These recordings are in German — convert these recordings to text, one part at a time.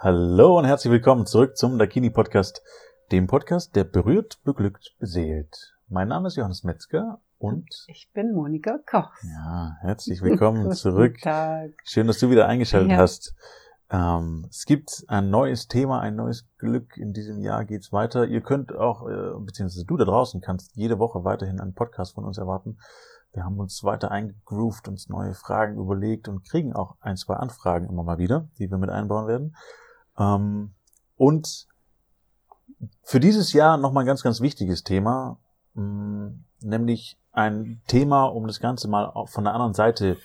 Hallo und herzlich willkommen zurück zum Dakini Podcast, dem Podcast, der berührt, beglückt, beseelt. Mein Name ist Johannes Metzger und ich bin Monika Koch. Ja, herzlich willkommen zurück. Guten Tag. Schön, dass du wieder eingeschaltet Ja. hast. Ähm, es gibt ein neues Thema, ein neues Glück. In diesem Jahr geht's weiter. Ihr könnt auch, äh, beziehungsweise du da draußen kannst jede Woche weiterhin einen Podcast von uns erwarten. Wir haben uns weiter eingegroovt, uns neue Fragen überlegt und kriegen auch ein, zwei Anfragen immer mal wieder, die wir mit einbauen werden. Ähm, und für dieses Jahr nochmal ein ganz, ganz wichtiges Thema, mh, nämlich ein Thema, um das Ganze mal auch von der anderen Seite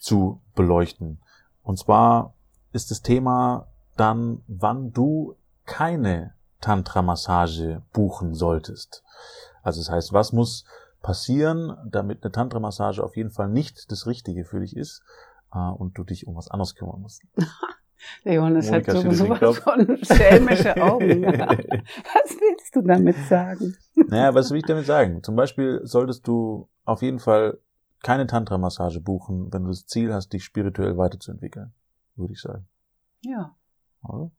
zu beleuchten. Und zwar ist das Thema dann, wann du keine Tantra-Massage buchen solltest. Also das heißt, was muss passieren, damit eine Tantra-Massage auf jeden Fall nicht das Richtige für dich ist äh, und du dich um was anderes kümmern musst. Der Johannes Monika hat so sowas von schelmische Augen. Was willst du damit sagen? Naja, was will ich damit sagen? Zum Beispiel solltest du auf jeden Fall keine Tantra-Massage buchen, wenn du das Ziel hast, dich spirituell weiterzuentwickeln, würde ich sagen. Ja. Oder?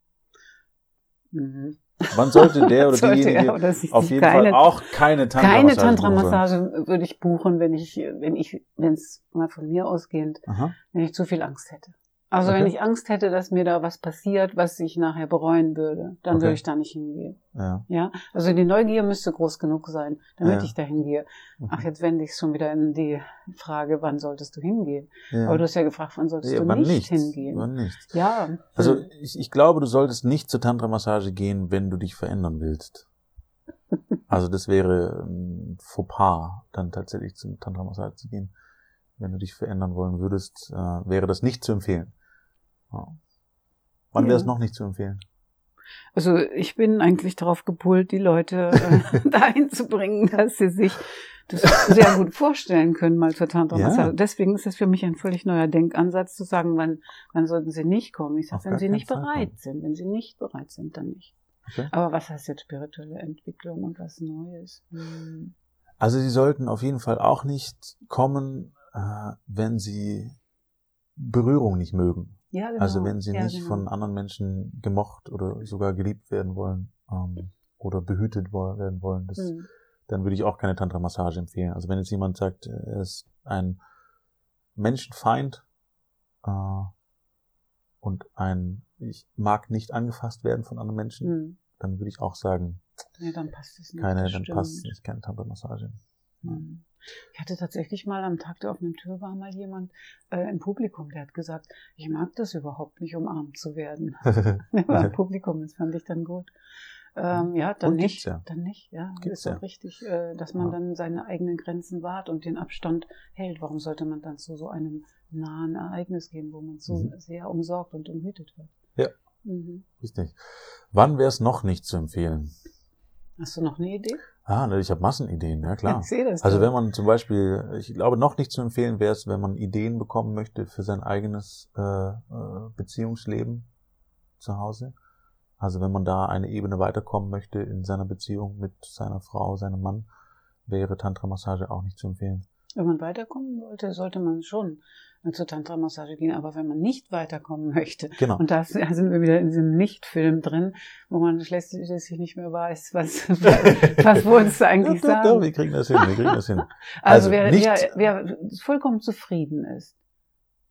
Mhm. Wann sollte der oder Sollte diejenige er oder auf jeden keine, Fall auch keine Tantra-Massage keine? Tantra-Massage würde ich buchen, wenn ich, wenn ich, wenn es mal von mir ausgehend, Aha. wenn ich zu viel Angst hätte. Also Okay. wenn ich Angst hätte, dass mir da was passiert, was ich nachher bereuen würde, dann Okay. würde ich da nicht hingehen. Ja. Ja, also die Neugier müsste groß genug sein, damit Ja. ich da hingehe. Mhm. Ach, jetzt wende ich schon wieder in die Frage, wann solltest du hingehen? ja. Aber du hast ja gefragt, wann solltest du wann nicht, nicht? hingehen? Wann nicht? Ja. Also ich, ich glaube, du solltest nicht zur Tantra-Massage gehen, wenn du dich verändern willst. Also das wäre ein Fauxpas, dann tatsächlich zum Tantra-Massage zu gehen. Wenn du dich verändern wollen würdest, äh, wäre das nicht zu empfehlen. Ja. Wann wäre es Ja. noch nicht zu empfehlen? Also ich bin eigentlich darauf gepult, die Leute äh, dahin zu bringen, dass sie sich das sehr gut vorstellen können, mal zur Tantra-Massage. Ja. Deswegen ist es für mich ein völlig neuer Denkansatz zu sagen, wann, wann sollten sie nicht kommen. Ich sage, wenn sie nicht Fall bereit kommen. sind. Wenn sie nicht bereit sind, dann nicht. Okay. Aber was heißt jetzt spirituelle Entwicklung und was Neues? Hm. Also sie sollten auf jeden Fall auch nicht kommen, äh, wenn sie Berührung nicht mögen. Ja, genau. Also wenn sie ja, nicht genau. von anderen Menschen gemocht oder sogar geliebt werden wollen ähm, oder behütet werden wollen, das, Hm. dann würde ich auch keine Tantra-Massage empfehlen. Also wenn jetzt jemand sagt, er ist ein Menschenfeind äh, und ein ich mag nicht angefasst werden von anderen Menschen, Hm. dann würde ich auch sagen, Ja, dann passt es nicht. keine, dann stimmt. passt nicht keine Tantra-Massage. Hm. Ich hatte tatsächlich mal am Tag der offenen Tür war mal jemand äh, im Publikum, der hat gesagt, ich mag das überhaupt nicht, umarmt zu werden. Im Publikum, das fand ich dann gut. Ähm, ja, dann Und nicht. ja. Dann nicht, ja. Gibt's ist auch ja. richtig, äh, dass man Ja. dann seine eigenen Grenzen wahrt und den Abstand hält. Warum sollte man dann zu so einem nahen Ereignis gehen, wo man so Mhm. sehr umsorgt und umhütet wird? Ja. Mhm. Richtig. Wann wäre es noch nicht zu empfehlen? Hast du noch eine Idee? Ah, ne, ich habe Massenideen, ja klar. Ich sehe das. Also wenn man zum Beispiel, ich glaube noch nicht zu empfehlen wäre es, wenn man Ideen bekommen möchte für sein eigenes äh, äh, Beziehungsleben zu Hause. Also wenn man da eine Ebene weiterkommen möchte in seiner Beziehung mit seiner Frau, seinem Mann, wäre Tantra-Massage auch nicht zu empfehlen. Wenn man weiterkommen wollte, sollte man schon zur Tantra-Massage gehen. Aber wenn man nicht weiterkommen möchte, Genau. und da sind wir wieder in diesem Nicht-Film drin, wo man schließlich nicht mehr weiß, was, was wolltest du eigentlich ja, doch, sagen. doch, wir kriegen das hin, wir kriegen das hin. also also, wer, nicht- wer, wer vollkommen zufrieden ist,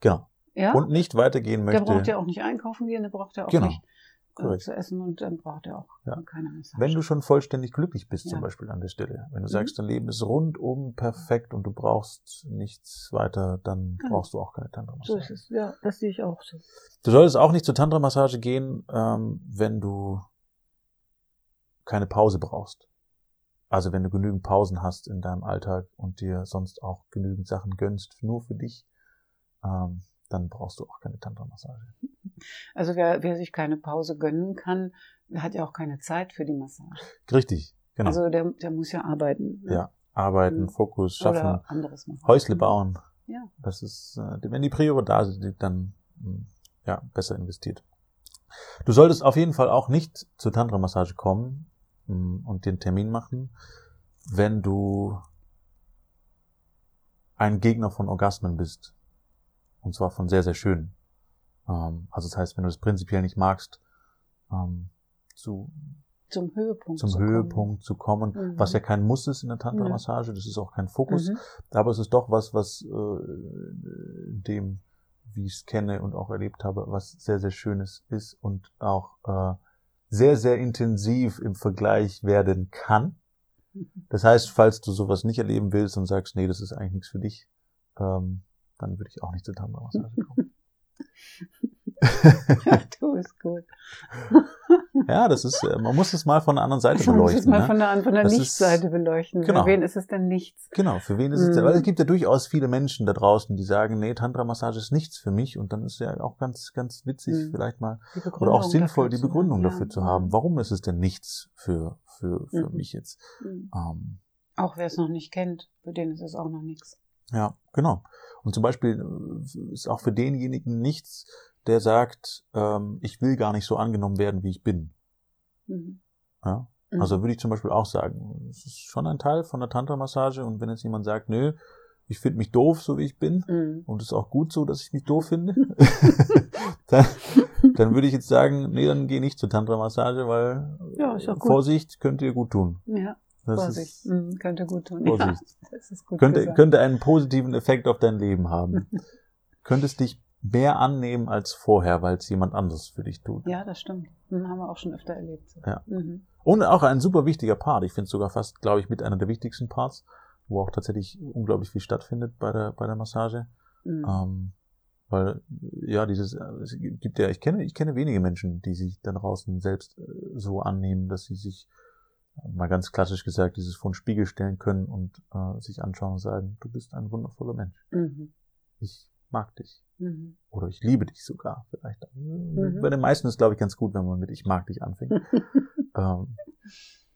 Genau. ja, Und nicht weitergehen der möchte. braucht ja auch nicht einkaufen gehen, der braucht ja auch Genau. nicht Korrekt. zu essen und dann braucht er auch Ja. keine Massage. Wenn du schon vollständig glücklich bist, Ja. zum Beispiel an der Stelle. Wenn du Mhm. sagst, dein Leben ist rundum perfekt und du brauchst nichts weiter, dann Genau. brauchst du auch keine so Tantra-Massage. ist es, ja, das sehe ich auch so. Du solltest auch nicht zur Tantra-Massage gehen, ähm, wenn du keine Pause brauchst. Also wenn du genügend Pausen hast in deinem Alltag und dir sonst auch genügend Sachen gönnst, nur für dich, ähm, dann brauchst du auch keine Tantra-Massage. Also wer, wer sich keine Pause gönnen kann, hat ja auch keine Zeit für die Massage. Richtig, genau. Also der, der muss ja arbeiten. ne? ja, arbeiten, Mhm. Fokus, schaffen, Oder anderes machen. Häusle bauen. Ja. Das ist, äh, wenn die Prio da sind, dann mh, ja, besser investiert. Du solltest auf jeden Fall auch nicht zur Tantra-Massage kommen mh, und den Termin machen, wenn du ein Gegner von Orgasmen bist. Und zwar von sehr, sehr schönen. Ähm, also das heißt, wenn du das prinzipiell nicht magst, ähm, zu zum Höhepunkt zum zu Höhepunkt zu kommen, Mhm. was ja kein Muss ist in der Tantra-Massage, das ist auch kein Fokus, Mhm. aber es ist doch was, was äh, dem, wie ich es kenne und auch erlebt habe, was sehr, sehr Schönes ist und auch äh, sehr, sehr intensiv im Vergleich werden kann. Mhm. Das heißt, falls du sowas nicht erleben willst und sagst, nee, das ist eigentlich nichts für dich, ähm, dann würde ich auch nicht zur Tantra-Massage kommen. Ja, du bist gut. ja, das ist, äh, man muss es mal von der anderen Seite Man muss es beleuchten. mal ne? von der, von der Nichtseite beleuchten. Genau. Für wen ist es denn nichts? Genau, für wen ist es Mhm. denn? Weil es gibt ja durchaus viele Menschen da draußen, die sagen, nee, Tantra-Massage ist nichts für mich und dann ist ja auch ganz, ganz witzig, Mhm. vielleicht mal, oder auch sinnvoll, die zu Begründung dafür ja. zu haben. Warum ist es denn nichts für, für, für Mhm. mich jetzt? Mhm. Ähm, Auch wer es noch nicht kennt, für den ist es auch noch nichts. Ja, genau. Und zum Beispiel äh, ist auch für denjenigen nichts, der sagt, ähm, ich will gar nicht so angenommen werden, wie ich bin. Mhm. Ja? Mhm. Also würde ich zum Beispiel auch sagen, es ist schon ein Teil von der Tantra-Massage und wenn jetzt jemand sagt, nö, ich finde mich doof, so wie ich bin, Mhm. und es ist auch gut so, dass ich mich doof finde, dann, dann würde ich jetzt sagen, nee, dann geh nicht zur Tantra-Massage, weil Ja, gut. Vorsicht könnte dir gut tun. Ja, Das Vorsicht. ist, Mhm, könnte gut tun. Vorsicht. Ja, das gut könnte, gesagt. könnte einen positiven Effekt auf dein Leben haben. Könntest dich mehr annehmen als vorher, weil es jemand anderes für dich tut. Ja, das stimmt. Mhm, haben wir auch schon öfter erlebt. Ja. Mhm. Und auch ein super wichtiger Part. Ich finde es sogar fast, glaube ich, mit einer der wichtigsten Parts, wo auch tatsächlich unglaublich viel stattfindet bei der, bei der Massage. Mhm. Ähm, weil, ja, dieses, äh, es gibt ja, ich kenne, ich kenne wenige Menschen, die sich da draußen selbst äh, so annehmen, dass sie sich, mal ganz klassisch gesagt, dieses vor den Spiegel stellen können und äh, sich anschauen und sagen, du bist ein wundervoller Mensch. Mhm. Ich mag dich. Mhm. Oder ich liebe dich sogar, vielleicht. Mhm. Bei den meisten ist, glaube ich, ganz gut, wenn man mit Ich mag dich anfängt. ähm,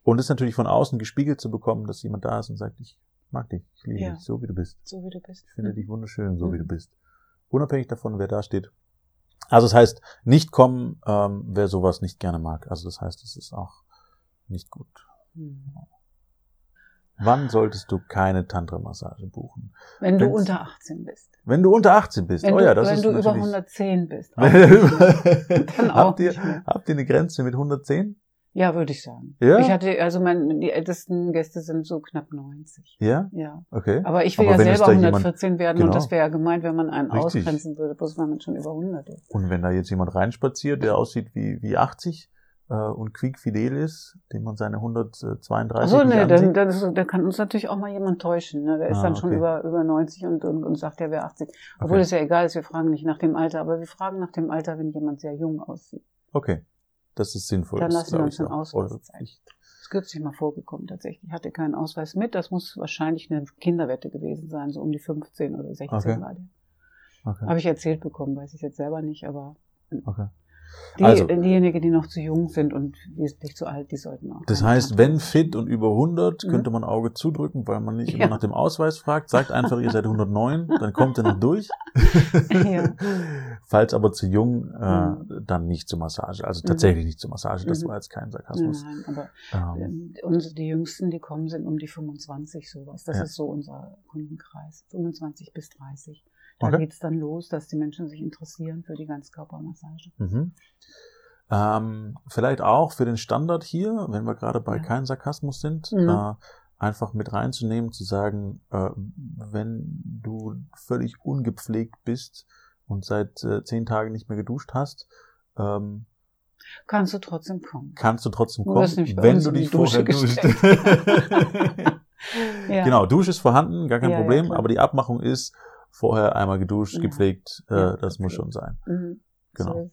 und es natürlich von außen gespiegelt zu bekommen, dass jemand da ist und sagt, ich mag dich, ich liebe Ja. dich, so wie du bist. so wie du bist. Ich finde Mhm. dich wunderschön, so wie du Mhm. bist. Unabhängig davon, wer da steht. Also das heißt, nicht kommen, ähm, wer sowas nicht gerne mag. Also das heißt, es ist auch nicht gut. Mhm. Wann solltest du keine Tantra-Massage buchen? Wenn du Wenn's- unter 18 bist. Wenn du unter 18 bist. Wenn oh du, ja, das wenn ist du über natürlich... 110 bist. Auch Wenn du Dann auch habt, ihr, habt ihr eine Grenze mit 110? Ja, würde ich sagen. Ja? Ich hatte, also mein, die ältesten Gäste sind so knapp 90. Ja? Ja. Okay. Aber ich will Aber ja wenn selber da jemand- 114 werden Genau. und das wäre ja gemeint, wenn man einen Richtig. ausgrenzen würde, bloß weil man schon über 100 ist. Und wenn da jetzt jemand reinspaziert, der aussieht wie, wie 80 äh, und quiekfidel ist, dem man seine 132 Achso, nicht nee, dann, ist, dann kann uns natürlich auch mal jemand täuschen. Ne? Der ist Ah, dann schon okay. über, über 90 und, und, und sagt, er wäre 80. Obwohl Okay. es ja egal ist, wir fragen nicht nach dem Alter, aber wir fragen nach dem Alter, wenn jemand sehr jung aussieht. Okay. Das ist sinnvoll. Dann Das lassen wir uns auch Ausweis zeigen. Das ist kürzlich mal vorgekommen tatsächlich. Ich hatte keinen Ausweis mit. Das muss wahrscheinlich eine Kinderwette gewesen sein, so um die 15 oder 16 Okay. war der. Okay. Habe ich erzählt bekommen, weiß ich jetzt selber nicht, aber okay. Die, Also- diejenigen, die noch zu jung sind und wesentlich zu alt, die sollten auch. Das heißt, wenn fit und über 100, Mhm. könnte man Auge zudrücken, weil man nicht Ja. immer nach dem Ausweis fragt. Sagt einfach, ihr seid 109, dann kommt ihr noch durch. Ja. Falls aber zu jung, äh, Mhm. dann nicht zur Massage. Also tatsächlich nicht zur Massage. Das Mhm. war jetzt kein Sarkasmus. Nein, aber Ähm, ähm, unsere, die Jüngsten, die kommen, sind um die 25 sowas. Das Ja. ist so unser Kundenkreis. 25 bis 30. Da Okay. geht's dann los, dass die Menschen sich interessieren für die Ganzkörpermassage. Mhm. Ähm, vielleicht auch für den Standard hier, wenn wir gerade bei Ja. kein Sarkasmus sind, Mhm. äh, einfach mit reinzunehmen, zu sagen, äh, wenn du völlig ungepflegt bist und seit äh, zehn Tagen nicht mehr geduscht hast, ähm, Kannst du trotzdem kommen. kannst du trotzdem Du kommen, bei wenn du dich vorher duscht. Ja. Genau, Dusche ist vorhanden, gar kein Ja, Problem, aber die Abmachung ist, vorher einmal geduscht, Ja. gepflegt, äh, Ja, das muss okay. schon sein. Mhm. Genau.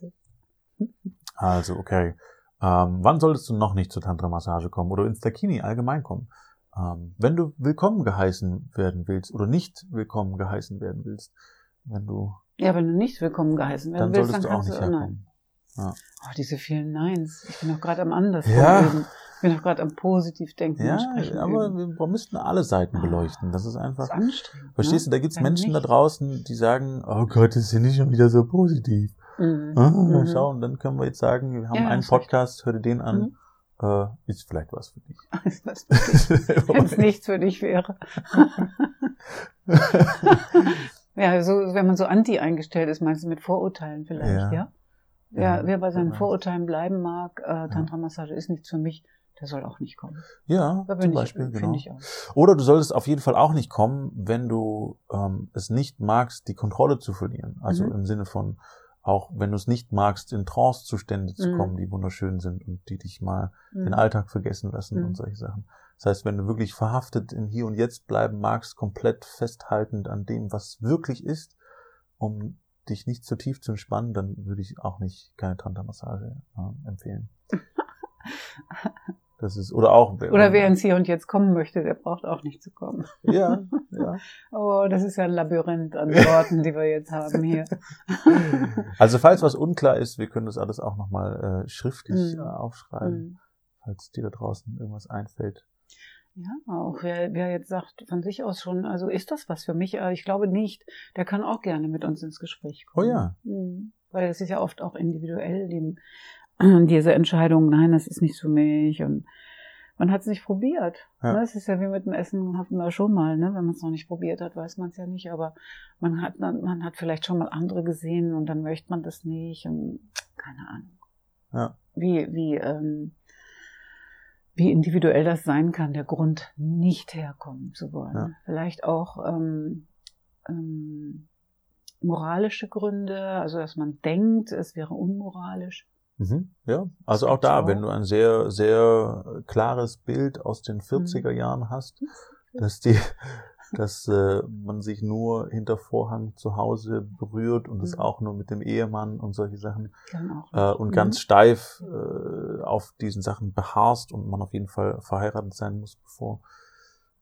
Also, okay. Ähm, wann solltest du noch nicht zur Tantra-Massage kommen oder ins Dakini allgemein kommen? Ähm, wenn du willkommen geheißen werden willst oder nicht willkommen geheißen werden willst, wenn du, Ja, wenn du nicht willkommen geheißen werden dann willst, solltest dann du auch nicht du, nein. herkommen. Oh, diese vielen Neins. Ich bin doch gerade am anders Ja. Ich bin doch gerade am positiv denken Ja, aber üben. wir müssten alle Seiten beleuchten. Das ist das einfach. ist anstrengend. Verstehst du, ne? da gibt's Dann Menschen da nicht. draußen, die sagen, oh Gott, das ist ja nicht schon wieder so positiv. Mhm. Ah, Mhm. Schau, und dann können wir jetzt sagen, wir haben Ja, einen. Podcast, hör dir den an, Mhm. äh, ist vielleicht was für dich. Was Wenn es nichts für dich wäre. ja, so, wenn man so anti eingestellt ist, meinst du mit Vorurteilen vielleicht, Ja. ja? Wer, Ja, wer bei seinen. Vorurteilen bleiben mag, äh, Tantra-Massage ist nichts für mich, der soll auch nicht kommen. Ja, Da zum Beispiel, ich, genau. ich auch. Oder du solltest auf jeden Fall auch nicht kommen, wenn du ähm, es nicht magst, die Kontrolle zu verlieren. Also Mhm. im Sinne von, auch wenn du es nicht magst, in Trance-Zustände zu Mhm. kommen, die wunderschön sind und die dich mal den Mhm. Alltag vergessen lassen Mhm. und solche Sachen. Das heißt, wenn du wirklich verhaftet im Hier und Jetzt bleiben magst, komplett festhaltend an dem, was wirklich ist, um dich nicht zu tief zu entspannen, dann würde ich auch nicht keine Tantra-Massage äh, empfehlen. Das ist, oder auch. Oder wer ins Hier und Jetzt kommen möchte, der braucht auch nicht zu kommen. Ja, ja. Oh, das ist ja ein Labyrinth an Worten, die wir jetzt haben hier. Also falls was unklar ist, wir können das alles auch nochmal äh, schriftlich Mhm. äh, aufschreiben, Mhm. falls dir da draußen irgendwas einfällt. Ja, auch wer, wer jetzt sagt von sich aus schon, also ist das was für mich? Äh, Ich glaube nicht. Der kann auch gerne mit uns ins Gespräch kommen. Oh ja. Mhm. Weil es ist ja oft auch individuell, die, diese Entscheidung, nein, das ist nicht für mich und man hat es nicht probiert. Ja. Ne? Es ist ja wie mit dem Essen, hatten wir schon mal, ne? wenn man es noch nicht probiert hat, weiß man es ja nicht, aber man hat, man hat vielleicht schon mal andere gesehen und dann möchte man das nicht und keine Ahnung. Ja. Wie, wie, ähm, wie individuell das sein kann, der Grund, nicht herkommen zu wollen. Ja. Vielleicht auch ähm, ähm, moralische Gründe, also dass man denkt, es wäre unmoralisch. Mhm. Ja, also auch da, wenn du ein sehr, sehr klares Bild aus den 40er Mhm. Jahren hast, dass die, dass äh, man sich nur hinter Vorhang zu Hause berührt und es Mhm. auch nur mit dem Ehemann und solche Sachen äh, und Mhm. ganz steif äh, auf diesen Sachen beharrst und man auf jeden Fall verheiratet sein muss, bevor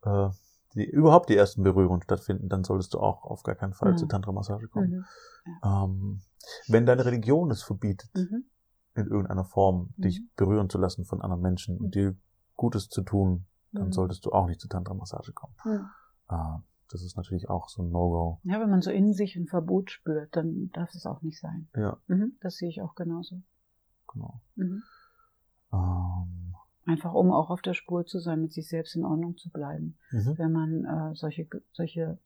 äh, die, überhaupt die ersten Berührungen stattfinden, dann solltest du auch auf gar keinen Fall Mhm. zur Tantra-Massage kommen. Mhm. Ähm, wenn deine Religion es verbietet, Mhm. In irgendeiner Form Mhm. dich berühren zu lassen von anderen Menschen Mhm. und dir Gutes zu tun, dann Mhm. solltest du auch nicht zur Tantra-Massage kommen. Mhm. Äh, das ist natürlich auch so ein No-Go. Ja, wenn man so in sich ein Verbot spürt, dann darf es auch nicht sein. Ja, Mhm. Das sehe ich auch genauso. genau. Mhm. Ähm, Einfach um auch auf der Spur zu sein, mit sich selbst in Ordnung zu bleiben, mhm. wenn man äh, solche, solche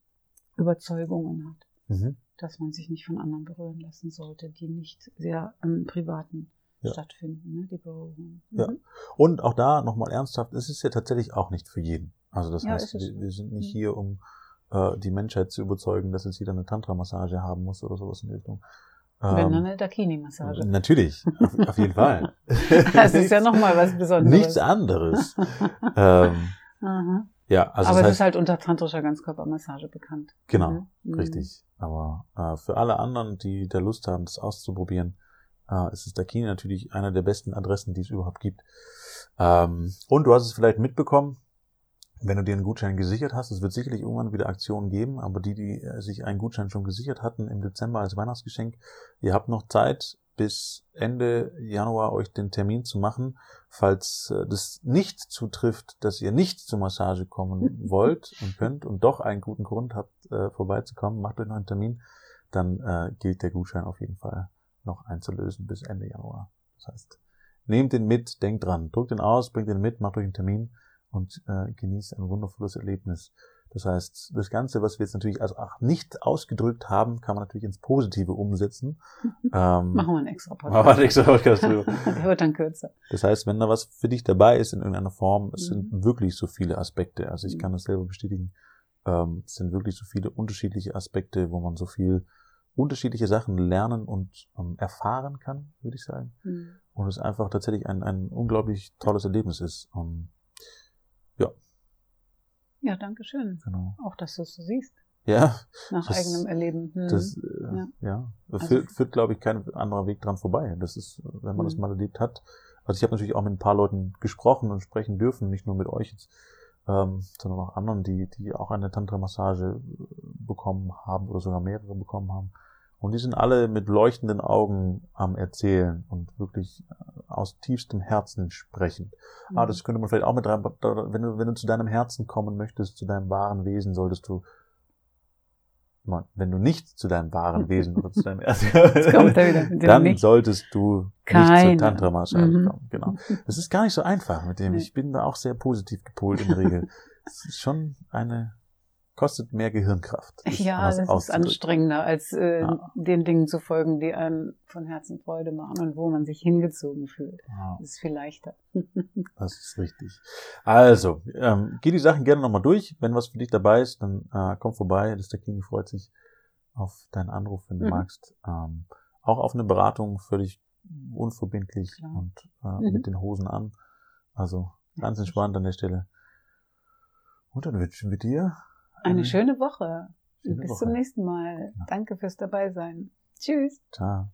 Überzeugungen hat, Mhm. dass man sich nicht von anderen berühren lassen sollte, die nicht sehr im Privaten Ja. stattfinden, ne, die Berührungen. Ja. Mhm. Und auch da nochmal ernsthaft, es ist ja tatsächlich auch nicht für jeden. Also das Ja, heißt, wir, wir sind nicht Mhm. hier, um äh, die Menschheit zu überzeugen, dass jetzt jeder eine Tantra-Massage haben muss oder sowas in die Richtung. Wenn Ähm, dann eine Dakini-Massage. Natürlich, auf, auf jeden Fall. Das ist ja nochmal was Besonderes. Nichts anderes. ähm, ja, also Aber das es heißt, ist halt unter tantrischer Ganzkörpermassage bekannt. genau. Mhm. richtig. Aber äh, für alle anderen, die da Lust haben, das auszuprobieren, äh, ist es Dakini natürlich einer der besten Adressen, die es überhaupt gibt. Ähm, und du hast es vielleicht mitbekommen, wenn du dir einen Gutschein gesichert hast, es wird sicherlich irgendwann wieder Aktionen geben, aber die, die äh, sich einen Gutschein schon gesichert hatten im Dezember als Weihnachtsgeschenk, ihr habt noch Zeit, bis Ende Januar euch den Termin zu machen. Falls äh, das nicht zutrifft, dass ihr nicht zur Massage kommen wollt und könnt und doch einen guten Grund habt, äh, vorbeizukommen, macht euch noch einen Termin, dann gilt der Gutschein auf jeden Fall noch einzulösen bis Ende Januar. Das heißt, nehmt den mit, denkt dran, drückt den aus, bringt den mit, macht euch einen Termin und äh, genießt ein wundervolles Erlebnis. Das heißt, das Ganze, was wir jetzt natürlich also auch nicht ausgedrückt haben, kann man natürlich ins Positive umsetzen. Ähm, Machen wir einen extra machen wir einen extra Podcast drüber. Der wird dann kürzer. Das heißt, wenn da was für dich dabei ist in irgendeiner Form, es Mhm. sind wirklich so viele Aspekte. Also ich Mhm. kann das selber bestätigen. Ähm, es sind wirklich so viele unterschiedliche Aspekte, wo man so viel unterschiedliche Sachen lernen und ähm, erfahren kann, würde ich sagen. Mhm. Und es einfach tatsächlich ein, ein unglaublich tolles Erlebnis ist. Ähm, Ja, danke schön. genau. Auch, dass du es so siehst. Ja, Nach Das- eigenem Erleben. Mhm. das äh, Ja. ja, Also- führt, führt glaube ich, kein anderer Weg dran vorbei. Das ist, wenn man das Mhm. mal erlebt hat. Also ich habe natürlich auch mit ein paar Leuten gesprochen und sprechen dürfen, nicht nur mit euch jetzt, ähm, sondern auch anderen, die, die auch eine Tantra-Massage äh, bekommen haben oder sogar mehrere bekommen haben. Und die sind alle mit leuchtenden Augen am Erzählen und wirklich äh, aus tiefstem Herzen sprechen. Mhm. Ah, das könnte man vielleicht auch mit rein, wenn du, wenn du zu deinem Herzen kommen möchtest, zu deinem wahren Wesen, solltest du, Mann, wenn du nicht zu deinem wahren Wesen oder zu deinem er dem dann Nicht. solltest du nicht Keine. zur Tantra-Massage Mhm. kommen. Genau. Das ist gar nicht so einfach mit dem. Ich bin da auch sehr positiv gepolt in der Regel. Es ist schon eine kostet mehr Gehirnkraft. ja, das ist anstrengender, als äh, ja. den Dingen zu folgen, die einem von Herzen Freude machen und wo man sich hingezogen fühlt. Ja. Das ist viel leichter. das ist richtig. Also, ähm, geh die Sachen gerne nochmal durch. Wenn was für dich dabei ist, dann äh, komm vorbei. Das der King freut sich auf deinen Anruf, wenn du mhm. magst. Ähm, auch auf eine Beratung völlig unverbindlich Klar. und äh, mhm. mit den Hosen an. Also ganz entspannt an der Stelle. Und dann wünschen wir dir eine, eine schöne Woche. Schöne Bis Woche. zum nächsten Mal. Ja. Danke fürs Dabeisein. Tschüss. Ciao.